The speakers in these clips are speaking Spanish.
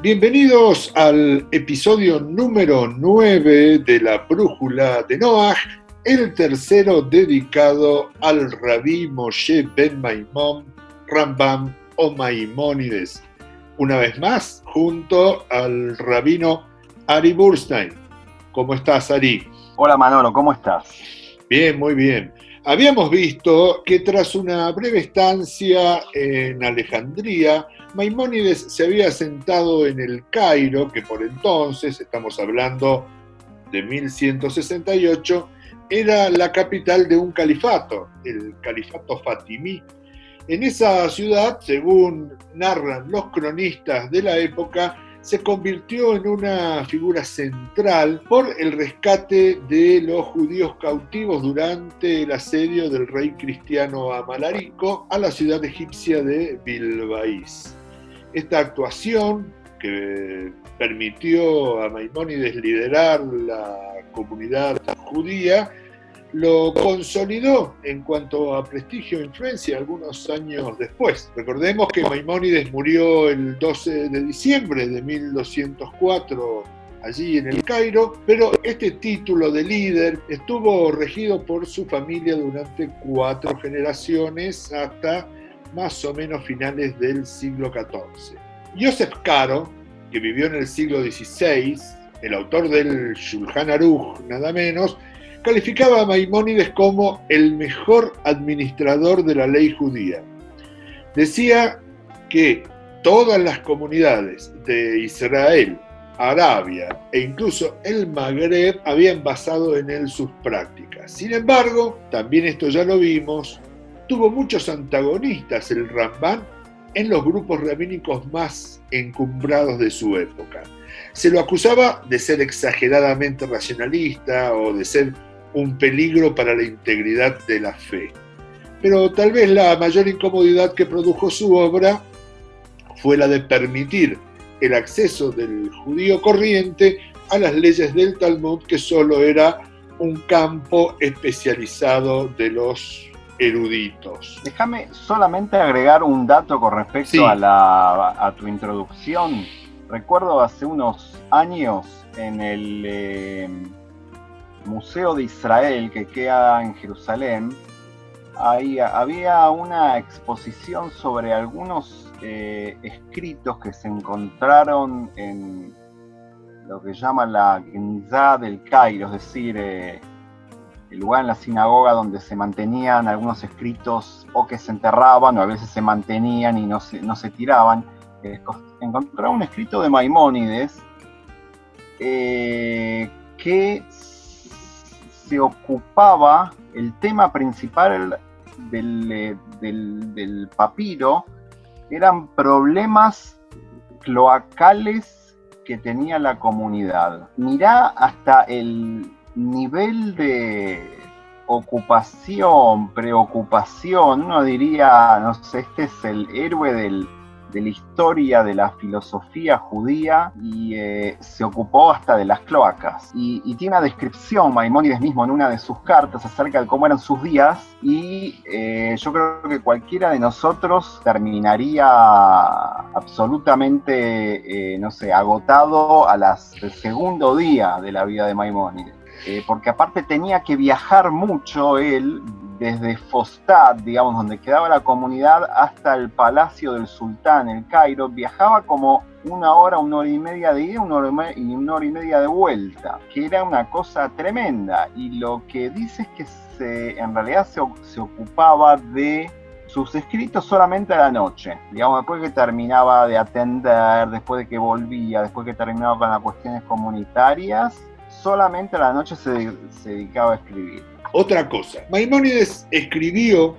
Bienvenidos al episodio número 9 de la Brújula de Noah, el tercero dedicado al rabí Moshe Ben Maimón Rambam o Maimónides. Una vez más, junto al rabino Ari Burstein. ¿Cómo estás, Ari? Hola, Manolo, ¿cómo estás? Bien, muy bien. Habíamos visto que tras una breve estancia en Alejandría, Maimónides se había sentado en el Cairo, que por entonces, estamos hablando de 1168, era la capital de un califato, el califato fatimí. En esa ciudad, según narran los cronistas de la época, se convirtió en una figura central por el rescate de los judíos cautivos durante el asedio del rey cristiano Amalarico a la ciudad egipcia de Bilbaís. Esta actuación que permitió a Maimónides liderar la comunidad judía lo consolidó en cuanto a prestigio e influencia algunos años después. Recordemos que Maimónides murió el 12 de diciembre de 1204 allí en el Cairo, pero este título de líder estuvo regido por su familia durante cuatro generaciones hasta más o menos finales del siglo XIV. Joseph Caro, que vivió en el siglo XVI, el autor del Shulchan Aruch, nada menos, calificaba a Maimónides como el mejor administrador de la ley judía. Decía que todas las comunidades de Israel, Arabia e incluso el Magreb habían basado en él sus prácticas. Sin embargo, también esto ya lo vimos, tuvo muchos antagonistas el Ramban en los grupos rabínicos más encumbrados de su época. Se lo acusaba de ser exageradamente racionalista o de ser un peligro para la integridad de la fe. Pero tal vez la mayor incomodidad que produjo su obra fue la de permitir el acceso del judío corriente a las leyes del Talmud, que solo era un campo especializado de los eruditos. Déjame solamente agregar un dato con respecto a, tu introducción. Recuerdo hace unos años en el eh, Museo de Israel que queda en Jerusalén, ahí había una exposición sobre algunos eh, escritos que se encontraron en lo que llaman la Ginza del Cairo, es decir, eh, el lugar en la sinagoga donde se mantenían algunos escritos o que se enterraban o a veces se mantenían y no se, tiraban. Eh, encontraron un escrito de Maimónides eh, que se ocupaba, el tema principal eh, del, del papiro eran problemas cloacales que tenía la comunidad. Mirá hasta el nivel de ocupación, preocupación, no diría, no sé, este es el héroe del, de la historia de la filosofía judía y eh, se ocupó hasta de las cloacas. Y, tiene una descripción, Maimónides mismo, en una de sus cartas acerca de cómo eran sus días y eh, yo creo que cualquiera de nosotros terminaría absolutamente, eh, no sé, agotado a las, segundo día de la vida de Maimónides. Eh, porque aparte tenía que viajar mucho él desde Fostad, digamos, donde quedaba la comunidad, hasta el palacio del sultán, el Cairo, viajaba como una hora, una hora y media de ida una y una hora y media de vuelta, que era una cosa tremenda. Y lo que dice es que se, en realidad se, se ocupaba de sus escritos solamente a la noche, digamos, después que terminaba de atender, después de que volvía, después que terminaba con las cuestiones comunitarias, solamente a la noche se, dedicaba a escribir. Otra cosa, Maimónides escribió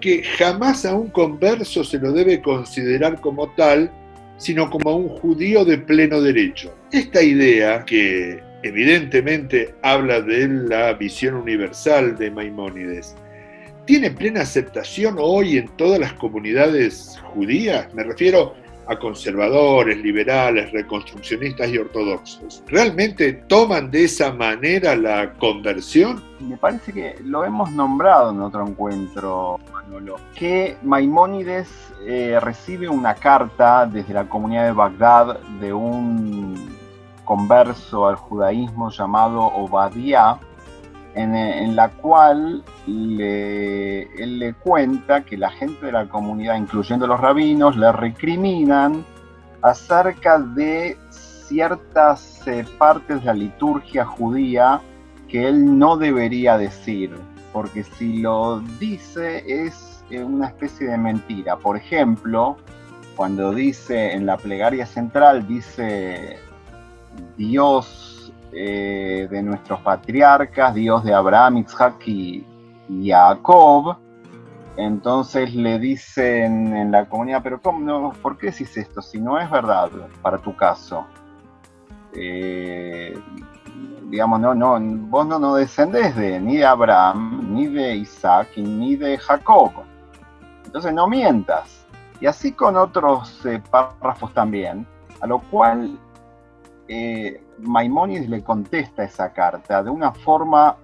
que jamás a un converso se lo debe considerar como tal, sino como a un judío de pleno derecho. Esta idea, que evidentemente habla de la visión universal de Maimónides, ¿tiene plena aceptación hoy en todas las comunidades judías? Me refiero a conservadores, liberales, reconstruccionistas y ortodoxos. ¿Realmente toman de esa manera la conversión? Me parece que lo hemos nombrado en otro encuentro, Manolo, que Maimónides eh, recibe una carta desde la comunidad de Bagdad de un converso al judaísmo llamado Obadiah, en, la cual él le cuenta que la gente de la comunidad, incluyendo los rabinos, le recriminan acerca de ciertas eh, partes de la liturgia judía que él no debería decir, porque si lo dice es eh, una especie de mentira. Por ejemplo, cuando dice en la plegaria central, dice Dios eh, de nuestros patriarcas, Dios de Abraham, Isaac y, Jacob. Entonces le dicen en la comunidad, pero ¿cómo no? ¿por qué decís esto? Si no es verdad para tu caso. Eh, digamos, no, no, vos no, no descendés de, ni de Abraham, ni de Isaac, ni de Jacob. Entonces no mientas. Y así con otros eh, párrafos también, a lo cual eh, le contesta esa carta de una forma,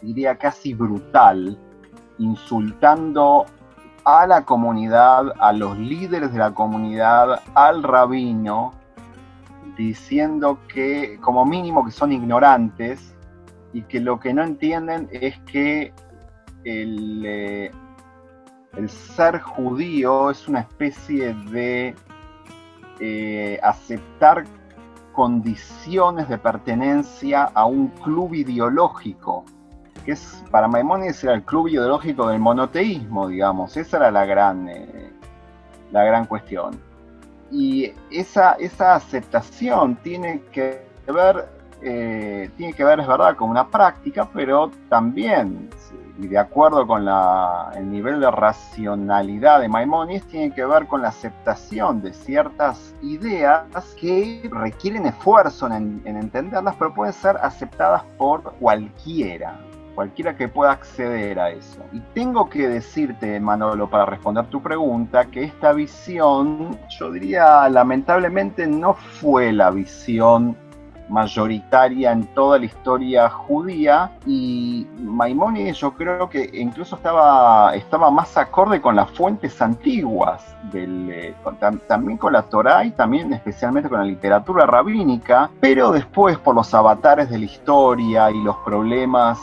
diría casi brutal, insultando a la comunidad, a los líderes de la comunidad, al rabino, diciendo que como mínimo que son ignorantes y que lo que no entienden es que el, eh, ser judío es una especie de eh, aceptar condiciones de pertenencia a un club ideológico, que es para Maimónides era el club ideológico del monoteísmo, digamos, esa era la gran, eh, la gran cuestión. Y esa, esa aceptación tiene que ver, eh, tiene que ver, es verdad, con una práctica, pero también y de acuerdo con el nivel de racionalidad de Maimonides, tiene que ver con la aceptación de ciertas ideas que requieren esfuerzo en, entenderlas, pero pueden ser aceptadas por cualquiera cualquiera que pueda acceder a eso. Y tengo que decirte, Manolo, para responder tu pregunta, que esta visión, yo diría, lamentablemente no fue la visión mayoritaria en toda la historia judía y Maimónides yo creo que incluso estaba, estaba más acorde con las fuentes antiguas, del, eh, también con la Torá y también especialmente con la literatura rabínica, pero después por los avatares de la historia y los problemas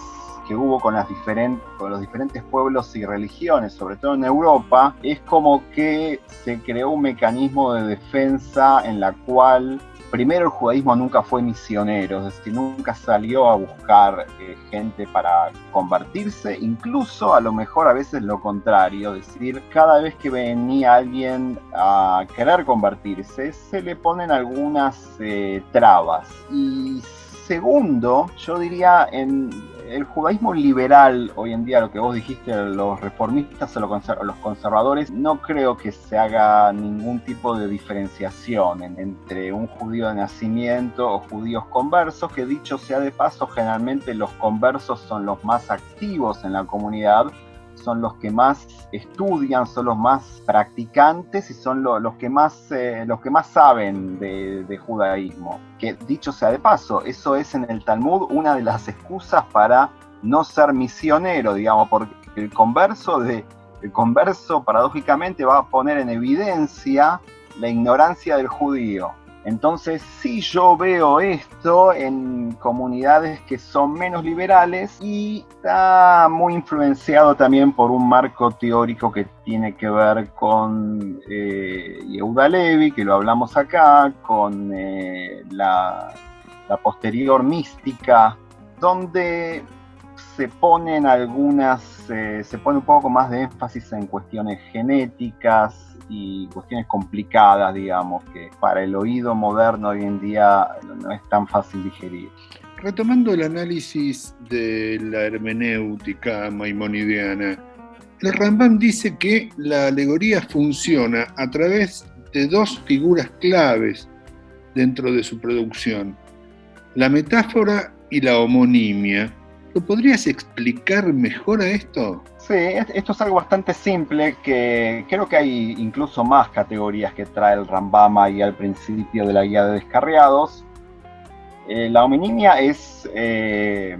que hubo con, las diferentes, con los diferentes pueblos y religiones, sobre todo en Europa, es como que se creó un mecanismo de defensa en la cual primero el judaísmo nunca fue misionero, es decir, nunca salió a buscar eh, gente para convertirse, incluso a lo mejor a veces lo contrario, es decir, cada vez que venía alguien a querer convertirse, se le ponen algunas eh, trabas. Y segundo, yo diría en el judaísmo liberal hoy en día, lo que vos dijiste, los reformistas o los conservadores, no creo que se haga ningún tipo de diferenciación entre un judío de nacimiento o judíos conversos, que dicho sea de paso, generalmente los conversos son los más activos en la comunidad son los que más estudian, son los más practicantes y son los, que más, eh, los que más saben de, judaísmo. Que dicho sea de paso, eso es en el Talmud una de las excusas para no ser misionero, digamos, porque el converso, de, el converso paradójicamente va a poner en evidencia la ignorancia del judío. Entonces, sí yo veo esto en comunidades que son menos liberales y está muy influenciado también por un marco teórico que tiene que ver con eh, Yehuda Levi, que lo hablamos acá, con eh, la, posterior mística, donde se ponen algunas, eh, se pone un poco más de énfasis en cuestiones genéticas, y cuestiones complicadas, digamos, que para el oído moderno hoy en día no es tan fácil digerir. Retomando el análisis de la hermenéutica maimonidiana, el Rambam dice que la alegoría funciona a través de dos figuras claves dentro de su producción, la metáfora y la homonimia, ¿Podrías explicar mejor a esto? Sí, esto es algo bastante simple que creo que hay incluso más categorías que trae el Rambama ahí al principio de la guía de descarriados. Eh, la hominimia es, eh,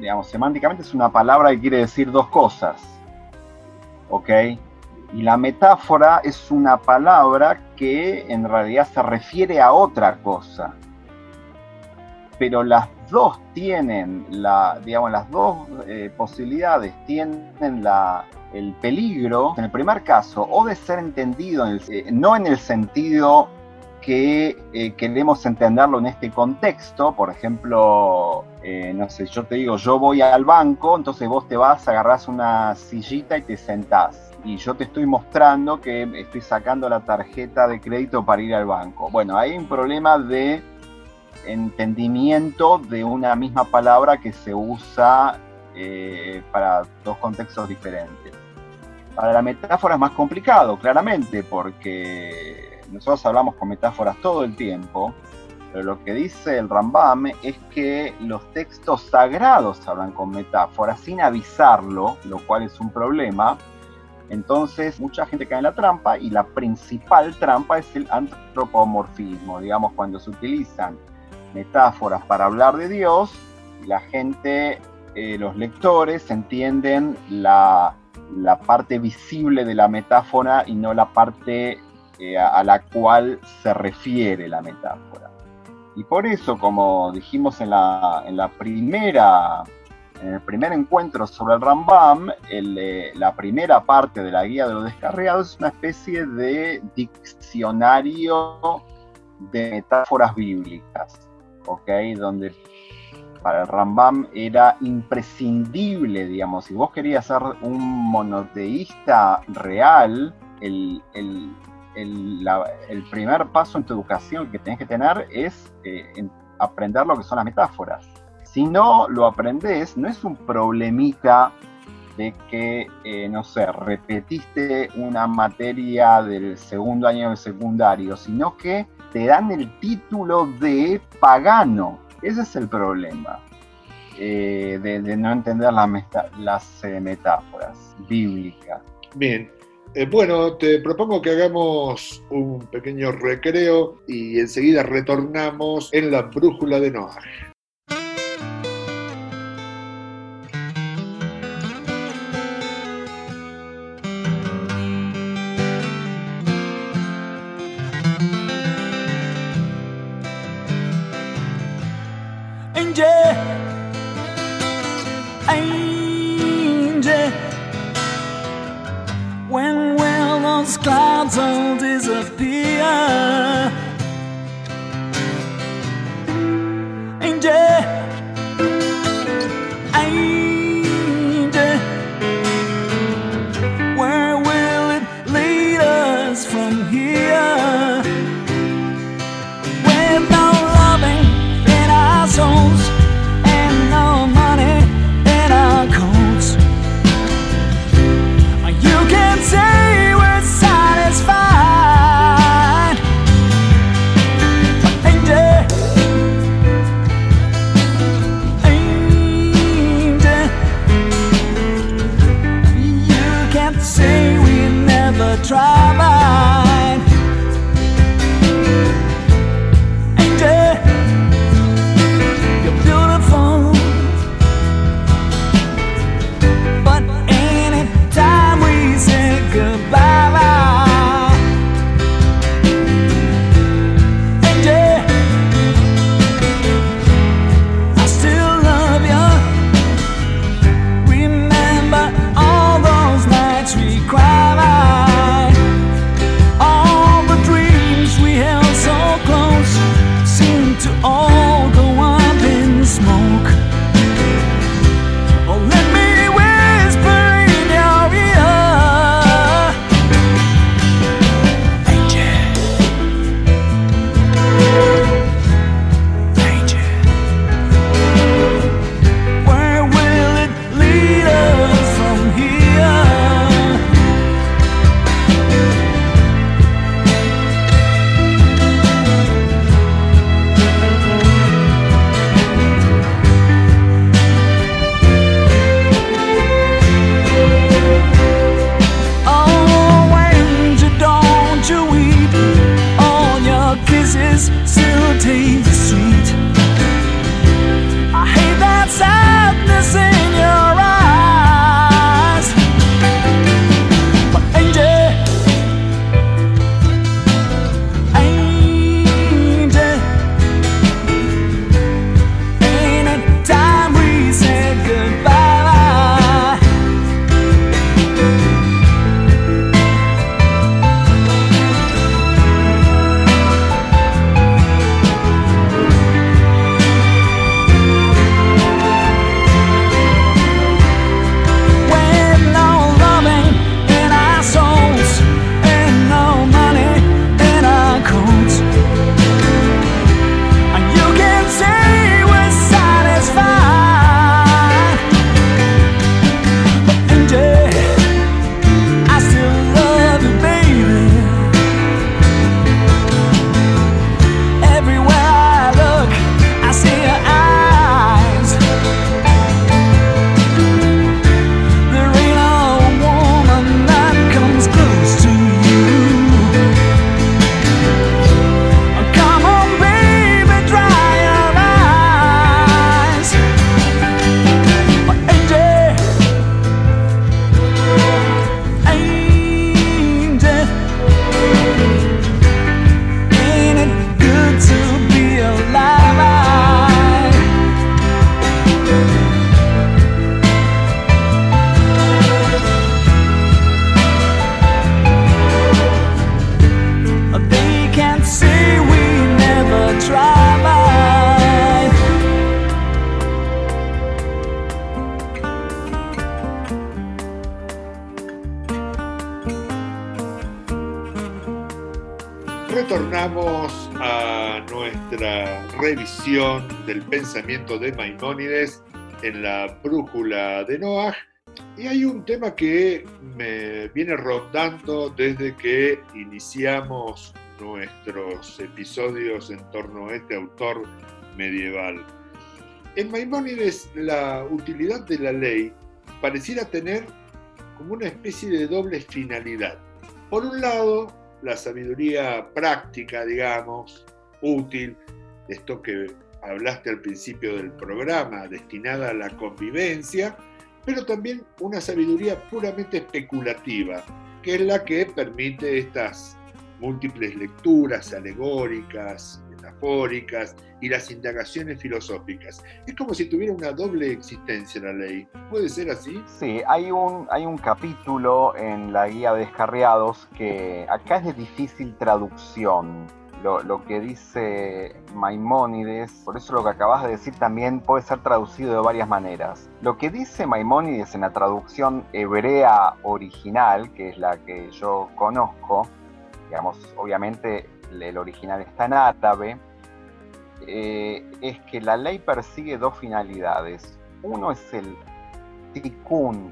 digamos, semánticamente es una palabra que quiere decir dos cosas. ¿Ok? Y la metáfora es una palabra que en realidad se refiere a otra cosa. Pero las dos tienen, la, digamos, las dos eh, posibilidades tienen el peligro, en el primer caso, o de ser entendido, no en el sentido que eh, queremos entenderlo en este contexto. Por ejemplo, eh, no sé, yo te digo, yo voy al banco, entonces vos te vas, agarrás una sillita y te sentás. Y yo te estoy mostrando que estoy sacando la tarjeta de crédito para ir al banco. Bueno, hay un problema de entendimiento de una misma palabra que se usa eh, para dos contextos diferentes. Para la metáfora es más complicado, claramente, porque nosotros hablamos con metáforas todo el tiempo, pero lo que dice el Rambam es que los textos sagrados hablan con metáforas sin avisarlo, lo cual es un problema. Entonces, mucha gente cae en la trampa y la principal trampa es el antropomorfismo, digamos, cuando se utilizan metáforas para hablar de Dios, la gente, eh, los lectores entienden la, parte visible de la metáfora y no la parte eh, a, la cual se refiere la metáfora. Y por eso, como dijimos en la, en la primera, en el primer encuentro sobre el Rambam, eh, la primera parte de la guía de los descarriados es una especie de diccionario de metáforas bíblicas, ¿ok? Donde para el Rambam era imprescindible, digamos, si vos querías ser un monoteísta real, el, el, primer paso en tu educación que tienes que tener es eh, aprender lo que son las metáforas. Si no lo aprendes, no es un problemita de que, eh, no sé, repetiste una materia del segundo año de secundario, sino que te dan el título de pagano. Ese es el problema. Eh, de, no entender las metáforas bíblicas. Bien, eh, bueno, te propongo que hagamos un pequeño recreo y enseguida retornamos en la brújula de Noah. De Maimónides en la brújula de Noah. Y hay un tema que me viene rondando desde que iniciamos nuestros episodios en torno a este autor medieval. En Maimónides la utilidad de la ley pareciera tener como una especie de doble finalidad. Por un lado, la sabiduría práctica, digamos, útil, esto que hablaste al principio del programa, destinada a la convivencia, pero también una sabiduría puramente especulativa, que es la que permite estas múltiples lecturas alegóricas, metafóricas y las indagaciones filosóficas. Es como si tuviera una doble existencia la ley. ¿Puede ser así? Sí, hay un, hay un capítulo en la guía de descarriados que acá es de difícil traducción. Lo, que dice Maimónides, por eso lo que acabas de decir también puede ser traducido de varias maneras. Lo que dice Maimónides en la traducción hebrea original, que es la que yo conozco, digamos, obviamente el original está en árabe, eh, es que la ley persigue dos finalidades. Uno es el tikkun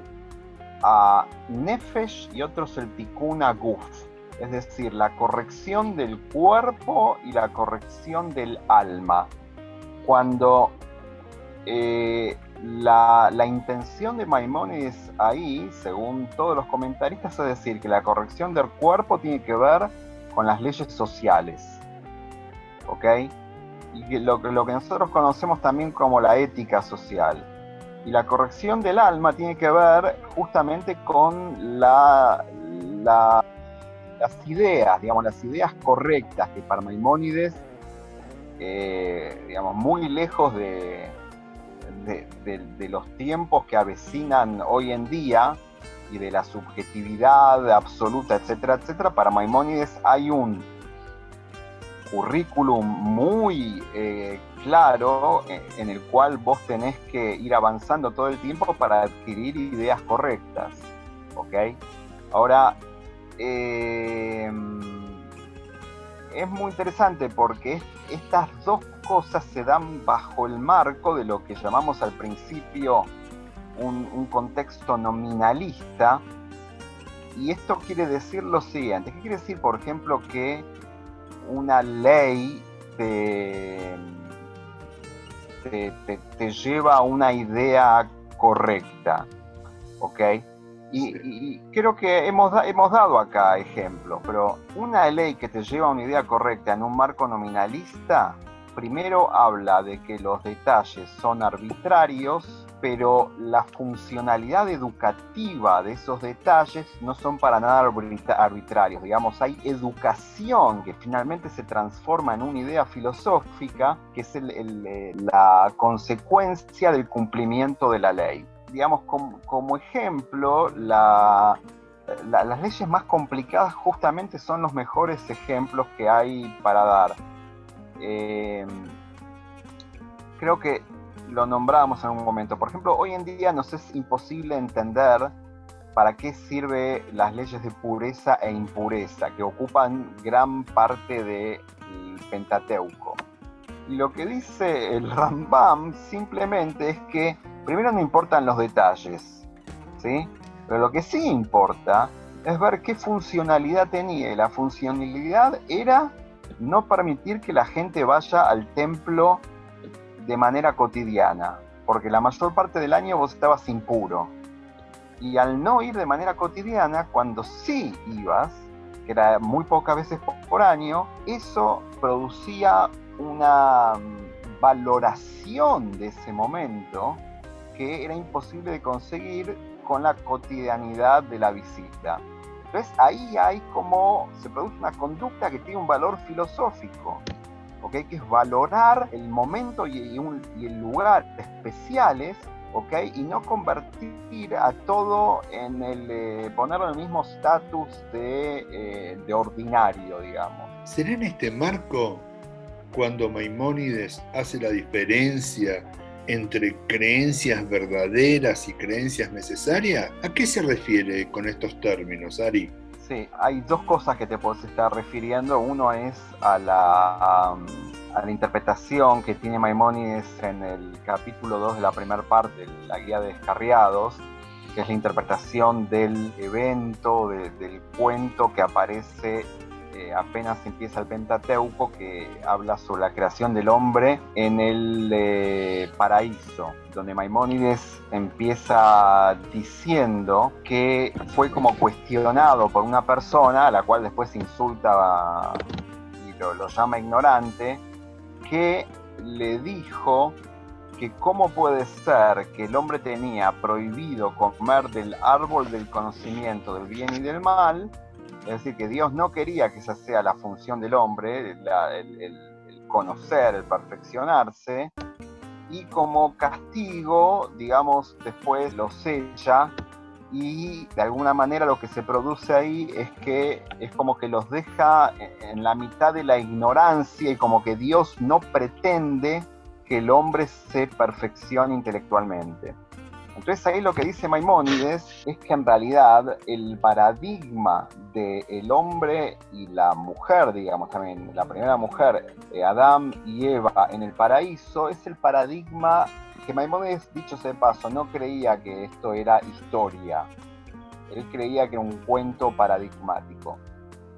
a nefesh y otro es el tikkun a guf, es decir, la corrección del cuerpo y la corrección del alma. Cuando eh, la, la, intención de Maimónides ahí, según todos los comentaristas, es decir, que la corrección del cuerpo tiene que ver con las leyes sociales. ¿Ok? Y lo, lo que nosotros conocemos también como la ética social. Y la corrección del alma tiene que ver justamente con la, las ideas, digamos, las ideas correctas que para Maimónides, eh, digamos, muy lejos de, los tiempos que avecinan hoy en día, y de la subjetividad absoluta, etcétera, etcétera, para Maimónides hay un currículum muy eh, claro eh, en el cual vos tenés que ir avanzando todo el tiempo para adquirir ideas correctas. ¿Ok? Ahora, em, es muy interesante porque estas dos cosas se dan bajo el marco de lo que llamamos al principio un, contexto nominalista. Y esto quiere decir lo siguiente. ¿Qué quiere decir, por ejemplo, que una ley te, te, lleva a una idea correcta? ¿Ok? Y, creo que hemos, hemos dado acá ejemplos, pero una ley que te lleva a una idea correcta en un marco nominalista, primero habla de que los detalles son arbitrarios pero la funcionalidad educativa de esos detalles no son para nada arbitrarios. Digamos, hay educación que finalmente se transforma en una idea filosófica que es eh, la consecuencia del cumplimiento de la ley. Digamos, como, ejemplo, las leyes más complicadas justamente son los mejores ejemplos que hay para dar. Eh, creo que lo nombrábamos en un momento. Por ejemplo, hoy en día nos es imposible entender para qué sirve las leyes de pureza e impureza, que ocupan gran parte del Pentateuco. Y lo que dice el Rambam simplemente es que primero no importan los detalles, ¿sí? Pero lo que sí importa es ver qué funcionalidad tenía. Y la funcionalidad era no permitir que la gente vaya al templo de manera cotidiana, porque la mayor parte del año vos estabas impuro. Y al no ir de manera cotidiana, cuando sí ibas, que era muy pocas veces por año, eso producía una mm, valoración de ese momento que era imposible de conseguir con la cotidianidad de la visita. Entonces ahí hay como se produce una conducta que tiene un valor filosófico que es valorar el momento y, el lugar especiales ¿okay? y no convertir a todo en el, eh, ponerlo en el mismo estatus de, eh, de ordinario, digamos. ¿Será en este marco cuando Maimónides hace la diferencia entre creencias verdaderas y creencias necesarias? ¿A qué se refiere con estos términos, Ari? Sí, hay dos cosas que te puedes estar refiriendo. Uno es a la, a, la interpretación que tiene Maimónides en el capítulo 2 de la primera parte de la Guía de Descarriados, que es la interpretación del evento, del cuento que aparece apenas empieza el Pentateuco, que habla sobre la creación del hombre en el eh, paraíso, donde Maimónides empieza diciendo que fue como cuestionado por una persona, a la cual después insulta y lo, lo llama ignorante, que le dijo que cómo puede ser que el hombre tenía prohibido comer del árbol del conocimiento del bien y del mal, es decir, que Dios no quería que esa sea la función del hombre, el, conocer, el perfeccionarse, y como castigo, digamos, después lo sella y de alguna manera lo que se produce ahí es que es como que los deja en la mitad de la ignorancia y como que Dios no pretende que el hombre se perfeccione intelectualmente. Entonces ahí lo que dice Maimónides es que en realidad el paradigma del hombre y la mujer, digamos también, la primera mujer, eh, Adán y Eva en el paraíso, es el paradigma que Maimónides, dicho sea de paso, no creía que esto era historia. Él creía que era un cuento paradigmático.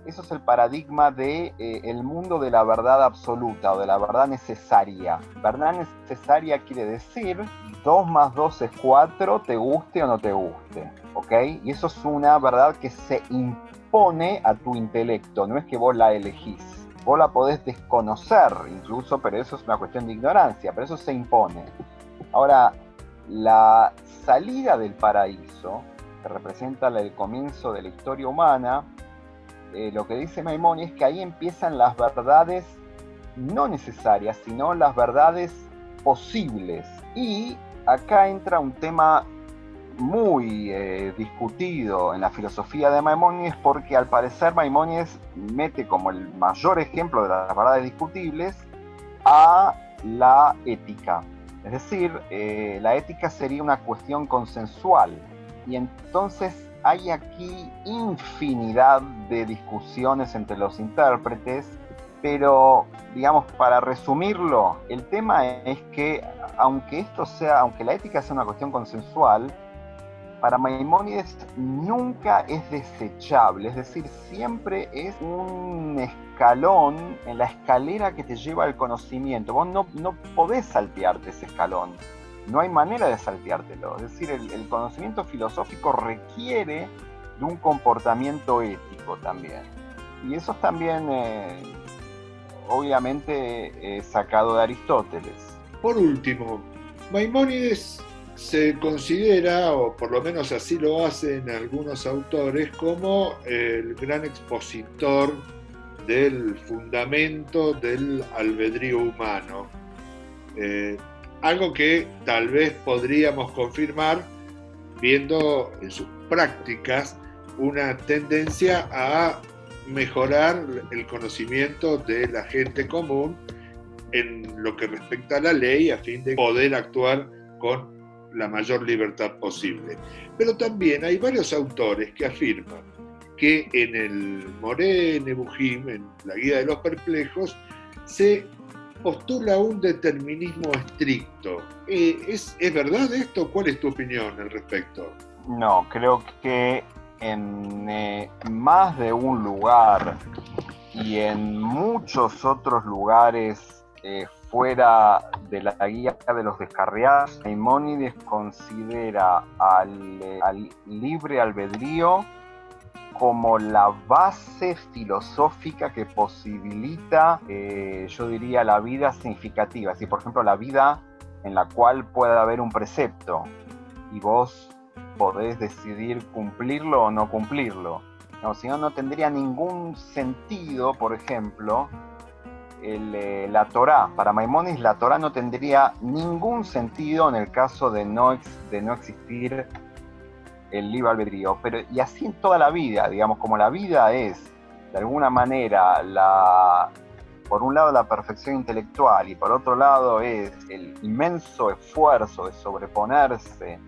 Eso es el paradigma de eh, el mundo de la verdad absoluta o de la verdad necesaria. Verdad necesaria quiere decir 2 más 2 es 4, te guste o no te guste. ¿Ok? Y eso es una verdad que se impone a tu intelecto, no es que vos la elegís. Vos la podés desconocer incluso, pero eso es una cuestión de ignorancia, pero eso se impone. Ahora, la salida del paraíso, que representa el comienzo de la historia humana, eh, lo que dice Maimoni es que ahí empiezan las verdades no necesarias, sino las verdades posibles. Y acá entra un tema muy eh, discutido en la filosofía de Maimónides porque al parecer Maimónides mete como el mayor ejemplo de las verdades discutibles a la ética. Es decir, eh, la ética sería una cuestión consensual y entonces hay aquí infinidad de discusiones entre los intérpretes, pero digamos, para resumirlo, el tema es que aunque esto sea, aunque la ética sea una cuestión consensual, para Maimónides nunca es desechable, es decir, siempre es un escalón en la escalera que te lleva al conocimiento. Vos no, no podés saltearte ese escalón no hay manera de salteártelo. Es decir, el, conocimiento filosófico requiere de un comportamiento ético también. Y eso es también, eh, obviamente, sacado de Aristóteles. Por último, Maimónides se considera, o por lo menos así lo hacen algunos autores, como el gran expositor del fundamento del albedrío humano. Eh, algo que tal vez podríamos confirmar viendo en sus prácticas una tendencia a mejorar el conocimiento de la gente común en lo que respecta a la ley a fin de poder actuar con la mayor libertad posible. Pero también hay varios autores que afirman que en el Moré Nebuchim, en la Guía de los Perplejos, se postula un determinismo estricto. Eh, ¿es, ¿Es verdad esto? ¿Cuál es tu opinión al respecto? No, creo que en eh, más de un lugar y en muchos otros lugares eh, fuera de la guía de los descarriados, Maimónides considera al, al libre albedrío como la base filosófica que posibilita, eh, yo diría, la vida significativa. Si, por ejemplo, la vida en la cual pueda haber un precepto y vos podés decidir cumplirlo o no cumplirlo. No, si no, no tendría ningún sentido, por ejemplo, eh, la Torá. Para Maimónides, la Torá no tendría ningún sentido en el caso de no, de no existir el libre albedrío, pero y así en toda la vida, digamos, como la vida es de alguna manera la, por un lado la perfección intelectual y por otro lado es el inmenso esfuerzo de sobreponerse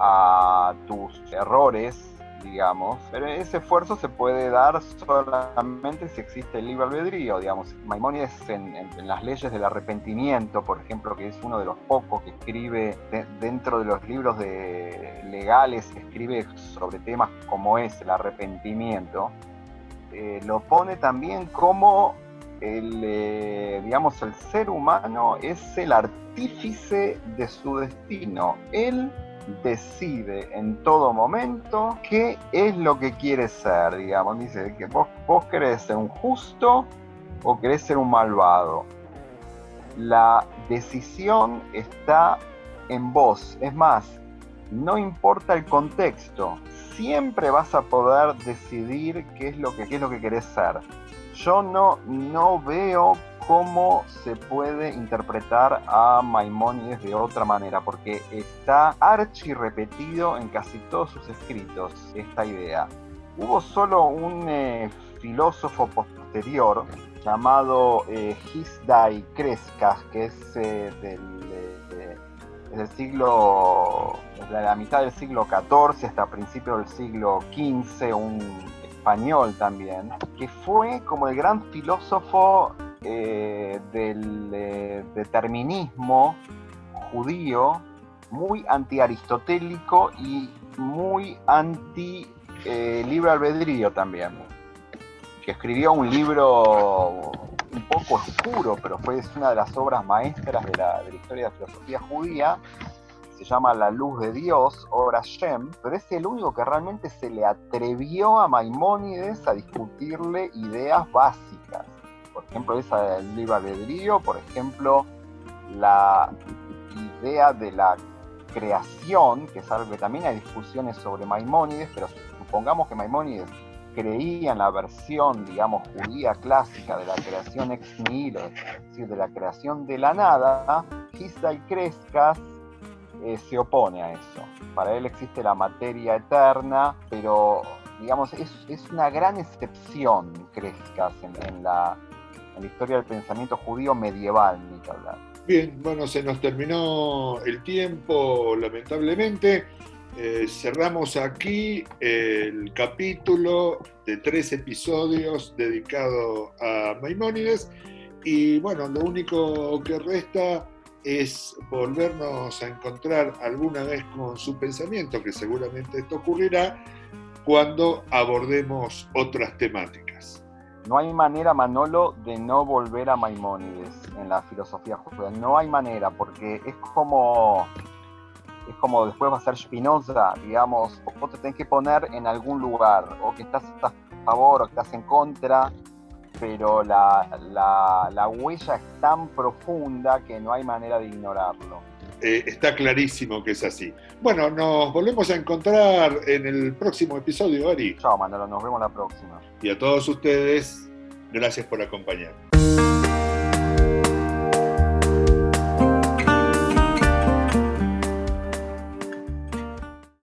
a tus errores digamos, pero ese esfuerzo se puede dar solamente si existe el libre albedrío, digamos. Maimónides en, las leyes del arrepentimiento, por ejemplo, que es uno de los pocos que escribe dentro de los libros legales, escribe sobre temas como es el arrepentimiento, eh, lo pone también como el, eh, digamos, el ser humano es el artífice de su destino. Él decide en todo momento qué es lo que quiere ser, digamos. Dice que vos, querés ser un justo o querés ser un malvado. La decisión está en vos. Es más, no importa el contexto, siempre vas a poder decidir qué es lo que, qué es lo que querés ser. Yo no, no veo cómo se puede interpretar a Maimónides de otra manera, porque está archi repetido en casi todos sus escritos esta idea. Hubo solo un eh, filósofo posterior llamado eh, Hisdai Crescas, que es eh, del, siglo, desde la mitad del siglo XIV hasta principios del siglo XV, un español también, que fue como el gran filósofo eh, del eh, determinismo judío muy anti-aristotélico y muy anti-libre albedrío también. Que escribió un libro un poco oscuro, pero fue una de las obras maestras de la, de la historia de la filosofía judía, se llama La Luz de Dios, Ora Shem, pero es el único que realmente se le atrevió a Maimónides a discutirle ideas básicas por ejemplo, esa del libre albedrío, por ejemplo, la idea de la creación, que es también hay discusiones sobre Maimónides, pero supongamos que Maimónides creía en la versión, digamos, judía clásica de la creación ex nihilo, es decir, de la creación de la nada, Gisda y Crescas eh, se opone a eso. Para él existe la materia eterna, pero digamos, es, una gran excepción Crescas en la la historia del pensamiento judío medieval, ni que hablar. Bien, bueno, se nos terminó el tiempo, lamentablemente. Eh, cerramos aquí el capítulo de tres episodios dedicado a Maimónides y bueno, lo único que resta es volvernos a encontrar alguna vez con su pensamiento, que seguramente esto ocurrirá cuando abordemos otras temáticas. No hay manera, Manolo, de no volver a Maimónides en la filosofía judía. No hay manera, porque es como, es como después va a ser Spinoza, digamos, vos te tenés que poner en algún lugar, o que estás, a favor o que estás en contra, pero la, la, huella es tan profunda que no hay manera de ignorarlo. Eh, está clarísimo que es así. Bueno, nos volvemos a encontrar en el próximo episodio, Ari. Chao, Manolo, nos vemos la próxima. Y a todos ustedes, gracias por acompañarnos.